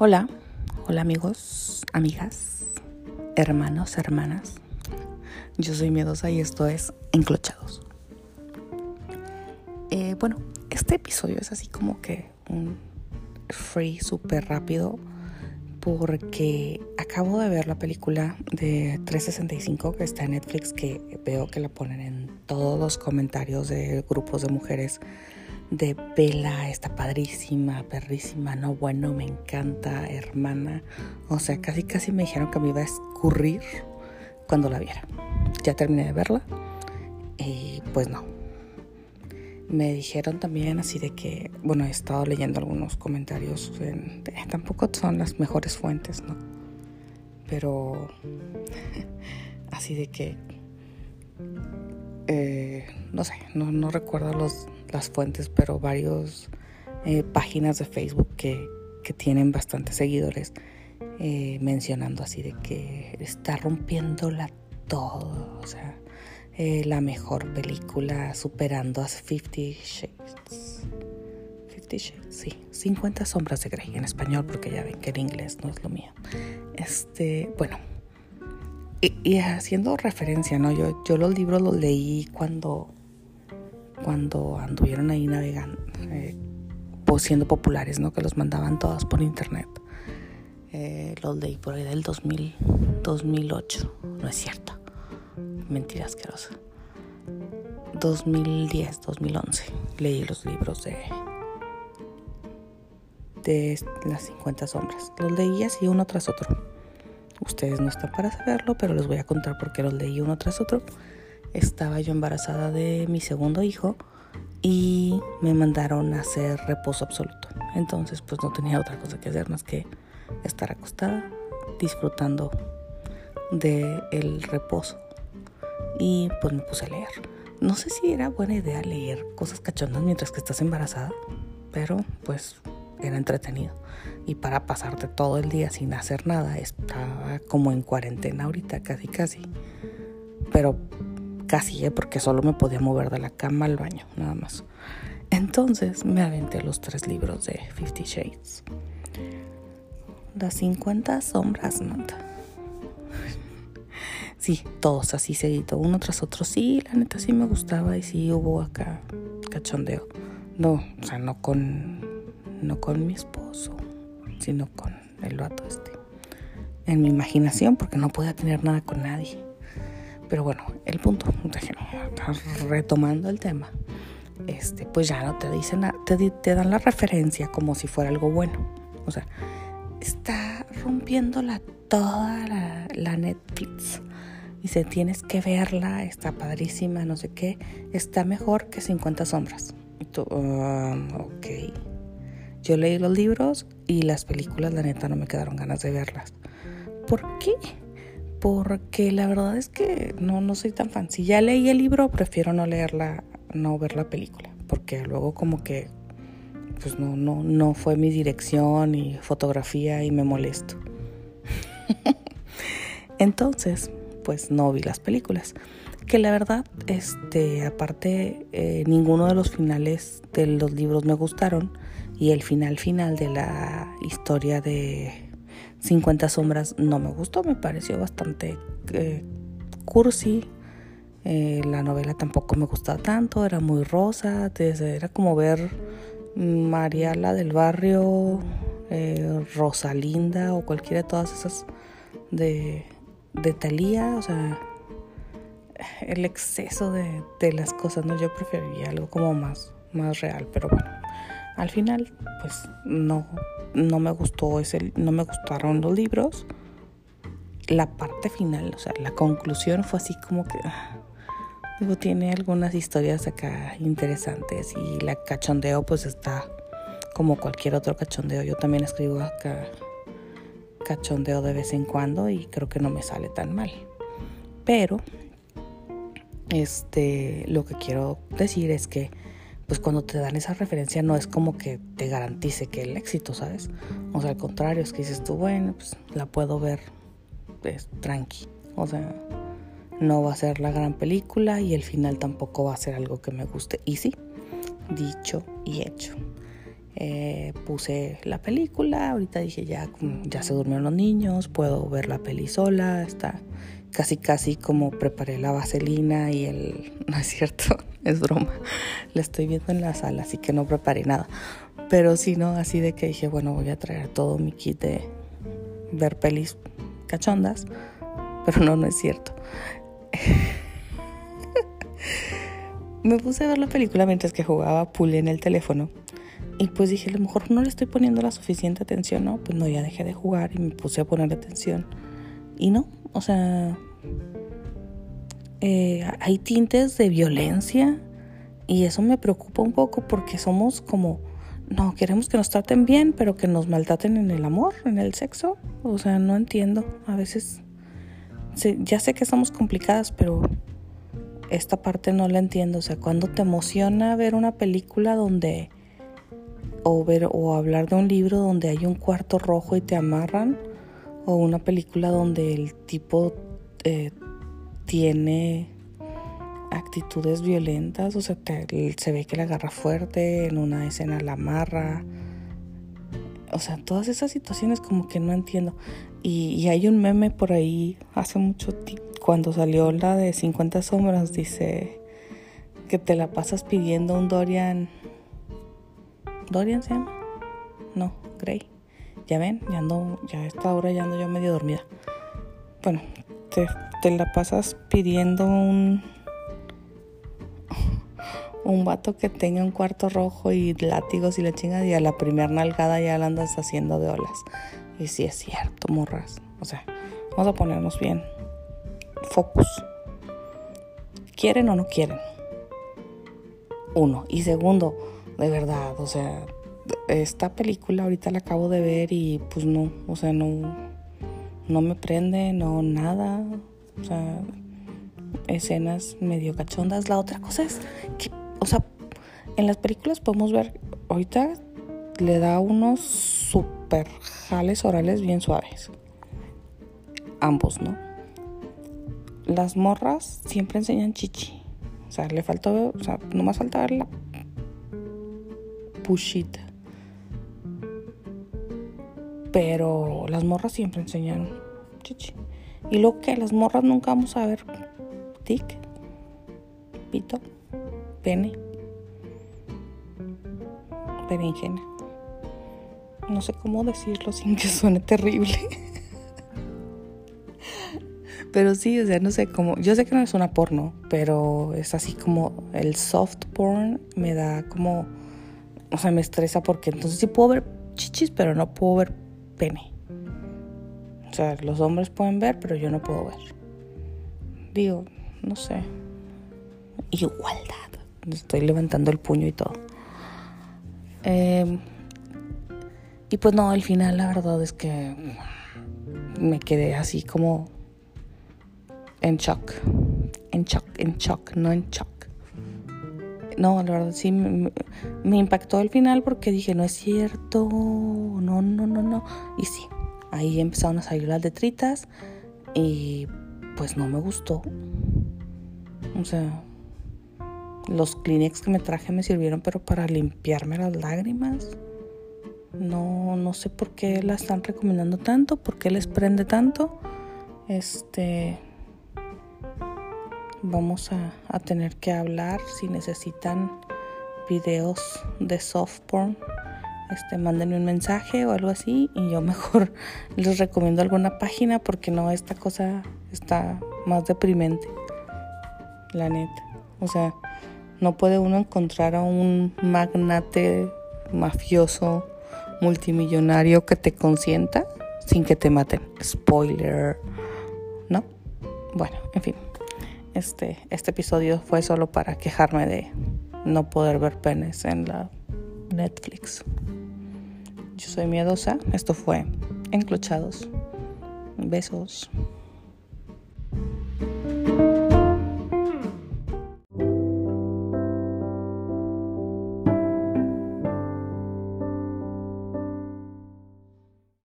Hola, hola amigos, amigas, hermanos, hermanas. Yo soy Miedosa y esto es Enclochados. Eh, bueno, este episodio es así como que un free súper rápido porque acabo de ver la película de 365 que está en Netflix que veo que la ponen en todos los comentarios de grupos de mujeres de Vela, está padrísima, perrísima, no bueno, me encanta, hermana. O sea, casi casi me dijeron que me iba a escurrir cuando la viera. Ya terminé de verla y pues no. Me dijeron también así de que, bueno, he estado leyendo algunos comentarios, tampoco son las mejores fuentes, ¿no? Pero así de que, eh, no sé, no, no recuerdo los las fuentes, pero varios eh, páginas de Facebook que, tienen bastantes seguidores eh, mencionando así de que está rompiéndola todo, o sea, eh, la mejor película superando a Fifty Shades. Fifty Shades, sí, 50 sombras de Grey en español, porque ya ven que en inglés no es lo mío. Este, bueno, y, haciendo referencia, ¿no? Yo, yo los libros los leí cuando cuando anduvieron ahí navegando, eh, siendo populares, ¿no? Que los mandaban todas por internet. Eh, los leí por ahí del 2000, 2008, no es cierto, mentira asquerosa. 2010, 2011 leí los libros de de las 50 sombras. Los leí así uno tras otro. Ustedes no están para saberlo, pero les voy a contar por qué los leí uno tras otro estaba yo embarazada de mi segundo hijo y me mandaron a hacer reposo absoluto. Entonces pues no tenía otra cosa que hacer más que estar acostada disfrutando del el reposo y pues me puse a leer. No sé si era buena idea leer cosas cachondas mientras que estás embarazada, pero pues era entretenido. Y para pasarte todo el día sin hacer nada, estaba como en cuarentena ahorita, casi casi. Pero casi, ¿eh? porque solo me podía mover de la cama al baño, nada más. Entonces me aventé los tres libros de Fifty Shades. Las 50 sombras, manta. Sí, todos así seguido, uno tras otro. Sí, la neta sí me gustaba y sí hubo acá cachondeo. No, o sea, no con, no con mi esposo, sino con el vato este. En mi imaginación, porque no podía tener nada con nadie. Pero bueno, el punto, retomando el tema, este, pues ya no te dicen, te, te dan la referencia como si fuera algo bueno. O sea, está rompiéndola toda la, la Netflix. Dice, tienes que verla, está padrísima, no sé qué. Está mejor que 50 sombras. Y tú, um, ok. Yo leí los libros y las películas, la neta, no me quedaron ganas de verlas. ¿Por qué? porque la verdad es que no, no soy tan fan. Si ya leí el libro, prefiero no leerla, no ver la película, porque luego como que pues no, no, no fue mi dirección y fotografía y me molesto. Entonces, pues no vi las películas. Que la verdad, este, aparte, eh, ninguno de los finales de los libros me gustaron. Y el final final de la historia de 50 sombras no me gustó, me pareció bastante eh, cursi. Eh, la novela tampoco me gustaba tanto, era muy rosa, era como ver Mariala del barrio, Rosalinda o cualquiera de todas esas de, de Thalía, o sea, el exceso de, de, las cosas, ¿no? Yo preferiría algo como más, más real, pero bueno, al final, pues no, no me gustó ese, no me gustaron los libros. La parte final, o sea, la conclusión fue así como que ah, digo, tiene algunas historias acá interesantes y la cachondeo pues está como cualquier otro cachondeo. Yo también escribo acá cachondeo de vez en cuando y creo que no me sale tan mal. Pero este lo que quiero decir es que pues cuando te dan esa referencia no es como que te garantice que el éxito, ¿sabes? O sea, al contrario, es que dices tú, bueno, pues la puedo ver pues, tranqui. O sea, no va a ser la gran película y el final tampoco va a ser algo que me guste. Y sí, dicho y hecho. Eh, puse la película, ahorita dije ya, ya se durmieron los niños, puedo ver la peli sola, está casi casi como preparé la vaselina y el... No es cierto, es broma. La estoy viendo en la sala, así que no preparé nada. Pero sí, ¿no? Así de que dije, bueno, voy a traer todo mi kit de ver pelis cachondas. Pero no, no es cierto. Me puse a ver la película mientras que jugaba pool en el teléfono. Y pues dije, a lo mejor no le estoy poniendo la suficiente atención, ¿no? Pues no, ya dejé de jugar y me puse a poner atención. Y no, o sea, eh, hay tintes de violencia y eso me preocupa un poco porque somos como, no, queremos que nos traten bien, pero que nos maltraten en el amor, en el sexo. O sea, no entiendo. A veces, ya sé que somos complicadas, pero esta parte no la entiendo. O sea, cuando te emociona ver una película donde, o ver, o hablar de un libro donde hay un cuarto rojo y te amarran, o una película donde el tipo eh, tiene actitudes violentas, o sea, se ve que la agarra fuerte, en una escena la amarra. O sea, todas esas situaciones como que no entiendo. Y, hay un meme por ahí hace mucho tiempo, cuando salió la de 50 sombras, dice que te la pasas pidiendo un Dorian. ¿Dorian se llama? No, Grey. Ya ven, ya ando, ya a esta hora ya ando yo medio dormida. Bueno, te, la pasas pidiendo un un vato que tenga un cuarto rojo y látigos y la chinga y a la primera nalgada ya la andas haciendo de olas. Y sí es cierto, morras. O sea, vamos a ponernos bien. Focus. ¿Quieren o no quieren? Uno. Y segundo, de verdad, o sea, esta película ahorita la acabo de ver y pues no, o sea, no, no me prende, no nada. O sea, escenas medio cachondas. La otra cosa es que o sea, en las películas podemos ver, ahorita le da unos super jales orales bien suaves. Ambos, ¿no? Las morras siempre enseñan chichi. O sea, le faltó, o sea, nomás ver la pushita. Pero las morras siempre enseñan chichi. Y lo que las morras nunca vamos a ver tic, pito pene, berenjena. No sé cómo decirlo sin que suene terrible. pero sí, o sea, no sé cómo. Yo sé que no es una porno, pero es así como el soft porn me da como. O sea, me estresa porque entonces sí puedo ver chichis, pero no puedo ver pene. O sea, los hombres pueden ver, pero yo no puedo ver. Digo, no sé. Igualdad. Estoy levantando el puño y todo. Em, y pues no, al final la verdad es que me quedé así como en shock. En shock, en shock, no en shock. No, la verdad sí me, impactó el final porque dije, no es cierto, no, no, no, no. Y sí, ahí empezaron a salir las letritas y pues no me gustó. O sea, los Kleenex que me traje me sirvieron, pero para limpiarme las lágrimas. No, no sé por qué la están recomendando tanto, por qué les prende tanto. Este. Vamos a, tener que hablar si necesitan videos de soft porn. Este, mándenme un mensaje o algo así y yo mejor les recomiendo alguna página porque no, esta cosa está más deprimente. La neta. O sea, no puede uno encontrar a un magnate mafioso multimillonario que te consienta sin que te maten. Spoiler. ¿No? Bueno, en fin. Este, este episodio fue solo para quejarme de no poder ver penes en la Netflix. Yo soy miedosa. Esto fue Enclochados. Besos.